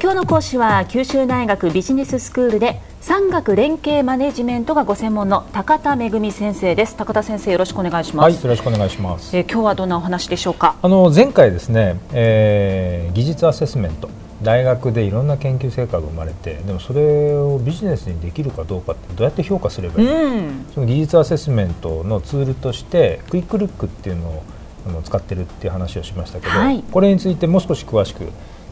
今日の講師は九州大学ビジネススクールで産学連携マネジメントがご専門の高田恵先生です。高田先生よろしくお願いします、はい、よろしくお願いします、えー、今日はどんなお話でしょうか？あの前回ですね、えー、技術アセスメント。大学でいろんな研究成果が生まれてでもそれをビジネスにできるかどうかってどうやって評価すればいい、うん、その技術アセスメントのツールとしてクイックルックっていうのを使ってるっていう話をしましたけど、はい、これについてもう少し詳しく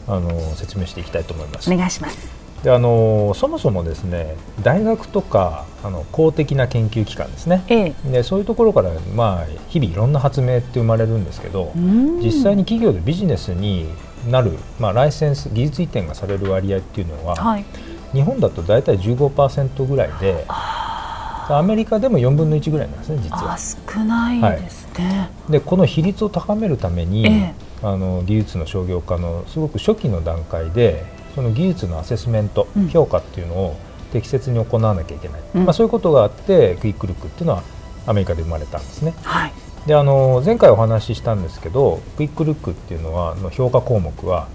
あの説明していきたいと思います。お願いします。であのそもそもですね大学とかあの公的な研究機関ですね、ええ、でそういうところから、まあ、日々いろんな発明って生まれるんですけど実際に企業でビジネスになる、まあ、ライセンス技術移転がされる割合っていうのは、はい、日本だと大体15%ぐらいでアメリカでも4分の1ぐらいなんですね実は。少ないですね、はい、でこの比率を高めるために、え、あの技術の商業化のすごく初期の段階でその技術のアセスメント、うん、評価っていうのを適切に行わなきゃいけない、うん、まあ、そういうことがあってクイックルックっていうのはアメリカで生まれたんですね。はい。であの前回お話ししたんですけどクイックルックっていうのはの評価項目は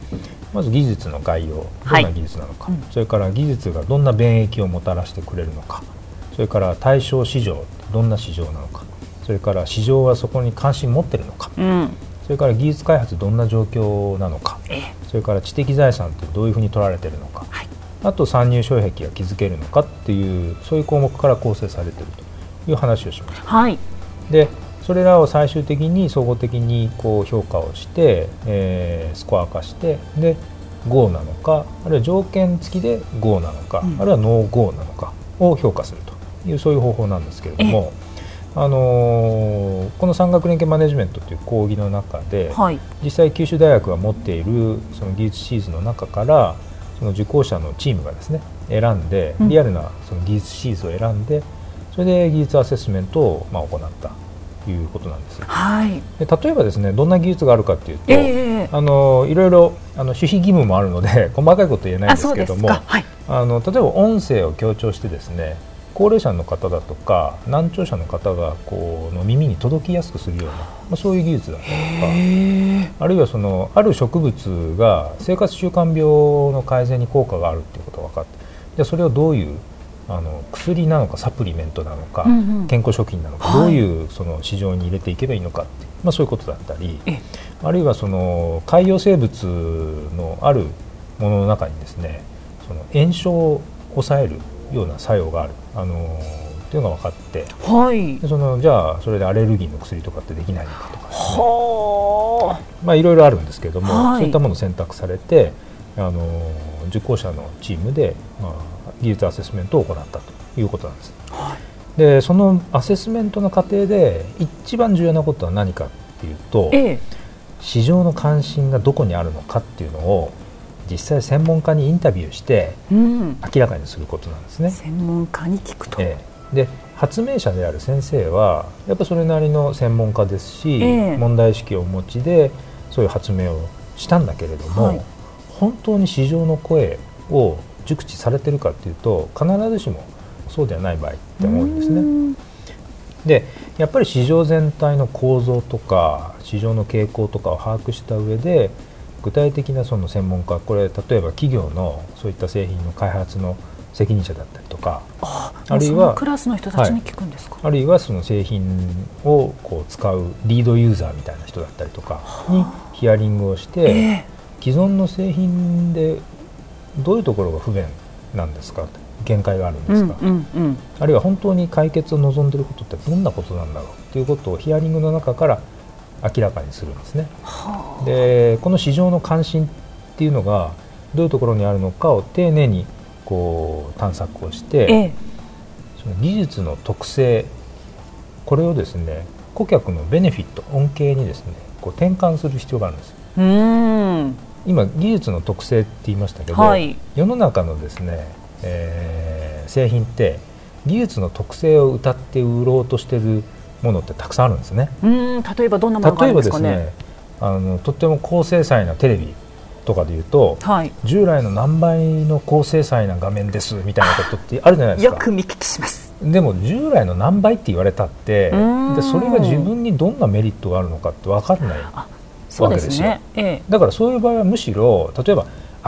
まず技術の概要どんな技術なのか、はいそれから技術がどんな便益をもたらしてくれるのか。それから対象市場どんな市場なのか。それから市場はそこに関心持ってるのか、うん、それから技術開発どんな状況なのか。それから知的財産ってどういうふうに取られてるのか、はい、あと参入障壁が築けるのかっていうそういう項目から構成されてるという話をしました。はい、でそれらを最終的に総合的にこう評価をして、えー、スコア化してで GO なのかあるいは条件付きで GO なのか、うん、あるいはノー GO なのかを評価するというそういう方法なんですけれども。あのー、この産学連携マネジメントという講義の中で、はい、実際九州大学が持っているその技術シーズンの中からその受講者のチームがですね選んでリアルなその技術シーズンを選んでそれで技術アセスメントをまあ行ったいうことなんです。はい、で例えばですねどんな技術があるかというと、えー、あのいろいろあの守秘義務もあるので 細かいこと言えないんですけれどもあ、はい、あの例えば音声を強調してですね高齢者の方だとか難聴者の方がこうの耳に届きやすくするような、まあ、そういう技術だったりとかあるいはそのある植物が生活習慣病の改善に効果があるっていうことが分かってでそれをどういうあの薬なのかサプリメントなのか、うんうん、健康食品なのか、どういうその市場に入れていけばいいのかって、まあ、そういうことだったりあるいはその海洋生物のあるものの中にですねその炎症を抑えるような作用がある、あのー、っていうのが分かって、はい、そのじゃあそれでアレルギーの薬とかってできないのかとか、ね、はまあいろいろあるんですけれども、はい、そういったものを選択されて、あのー、受講者のチームで、まあ、技術アセスメントを行ったということなんです。はい、でそのアセスメントの過程で一番重要なことは何かっていうと、ええ、市場の関心がどこにあるのかっていうのを実際専門家にインタビューして明らかにすることなんですね。専門家に聞くと、ええ、で発明者である先生はやっぱそれなりの専門家ですし、え、問題意識をお持ちでそういう発明をしたんだけれども、はい、本当に市場の声を熟知されてるかっていうと必ずしもそうではない場合って多いんですね。でやっぱり市場全体の構造とか市場の傾向とかを把握した上で具体的なその専門家これ例えば企業のそういった製品の開発の責任者だったりとかあるいはクラスの人たちに聞くんですか、はい、あるいはその製品をこう使うリードユーザーみたいな人だったりとかにヒアリングをして、えー、既存の製品でどういうところが不便なんですか？限界があるんですか、うんうんうん、あるいは本当に解決を望んでいることってどんなことなんだろう？ということをヒアリングの中から明らかにするんですね。でこの市場の関心っていうのがどういうところにあるのかを丁寧にこう探索をして、ええ、その技術の特性これをですね顧客のベネフィット恩恵にですねこう転換する必要があるんです。うん。今技術の特性って言いましたけど、はい、世の中のですね、えー、製品って技術の特性を謳って売ろうとしてるものってたくさんあるんですね。うん例えばどんなものがあるんですかね？例えばですねあのとっても高精細なテレビとかでいうと、はい、従来の何倍の高精細な画面ですみたいなことってあるじゃないですか。よく見聞きします。でも従来の何倍って言われたってでそれが自分にどんなメリットがあるのかって分からないわけですよ。すねええ、だからそういう場合はむしろ例えば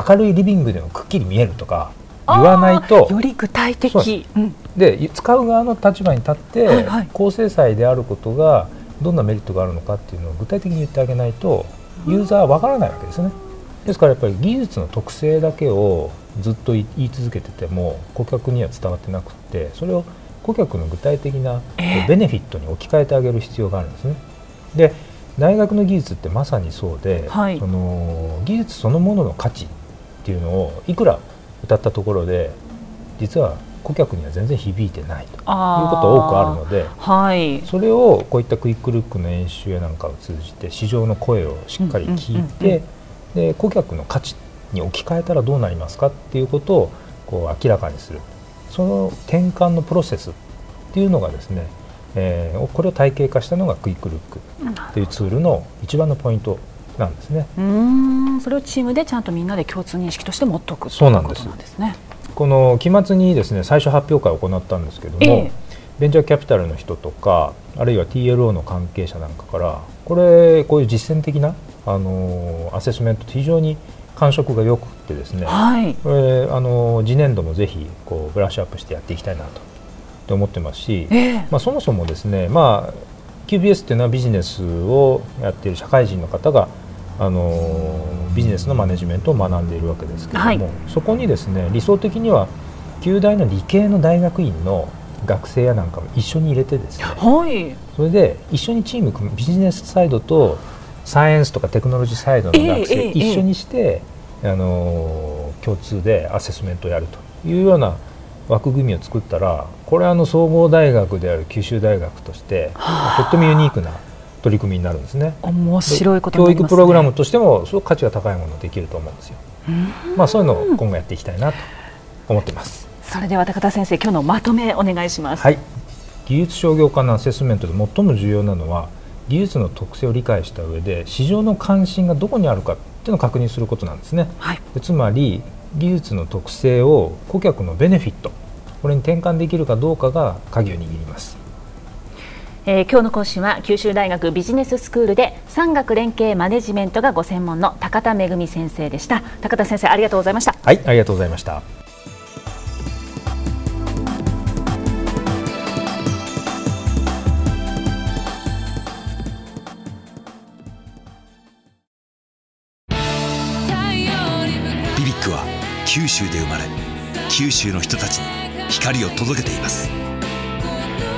明るいリビングでもくっきり見えるとか言わないとより具体的、うん、で使う側の立場に立って、はいはい、高精細であることがどんなメリットがあるのかっていうのを具体的に言ってあげないとユーザーはわからないわけですね。ですからやっぱり技術の特性だけをずっと言い続けてても顧客には伝わってなくってそれを顧客の具体的なベネフィットに置き換えてあげる必要があるんですね。で大学の技術ってまさにそうで、はい、その技術そのものの価値っていうのをいくら歌ったところで実は顧客には全然響いてないということ多くあるので、はい、それをこういったクイックルックの演習やなんかを通じて市場の声をしっかり聞いて、で顧客の価値に置き換えたらどうなりますかっていうことをこう明らかにする。その転換のプロセスっていうのがですね、えー、これを体系化したのがクイックルックというツールの一番のポイントなんですね。うん。それをチームでちゃんとみんなで共通認識として持っておくそうなんですですね。この期末にですね最初発表会を行ったんですけども、えー、ベンチャーキャピタルの人とかあるいは TLO の関係者なんかからこれこういう実践的なあのアセスメントって非常に感触がよくてですね、はい、これあの次年度もぜひこうブラッシュアップしてやっていきたいなと思ってますし、えー、まあ、そもそもですね、まあ、QBS っていうのはビジネスをやっている社会人の方があのビジネスのマネジメントを学んでいるわけですけれども、はい、そこにですね理想的には旧大の理系の大学院の学生やなんかも一緒に入れてですね、はい、それで一緒にチーム組むビジネスサイドとサイエンスとかテクノロジーサイドの学生、一緒にして、あの共通でアセスメントをやるというような枠組みを作ったらこれはあの総合大学である九州大学として、とってもユニークな取り組みになるんですね。面白いこと、ね、教育プログラムとしてもすごく価値が高いものできると思うんですよ。まあそういうのを今後やっていきたいなと思ってます。それでは高田先生今日のまとめお願いします。はい。技術商業化のアセスメントで最も重要なのは技術の特性を理解した上で市場の関心がどこにあるかっていうのを確認することなんですね。はい、つまり技術の特性を顧客のベネフィットこれに転換できるかどうかが鍵を握ります。えー、今日の講師は九州大学ビジネススクールで産学連携マネジメントがご専門の高田恵先生でした。高田先生ありがとうございました。はいありがとうございました。BBIQ は九州で生まれ九州の人たちに光を届けています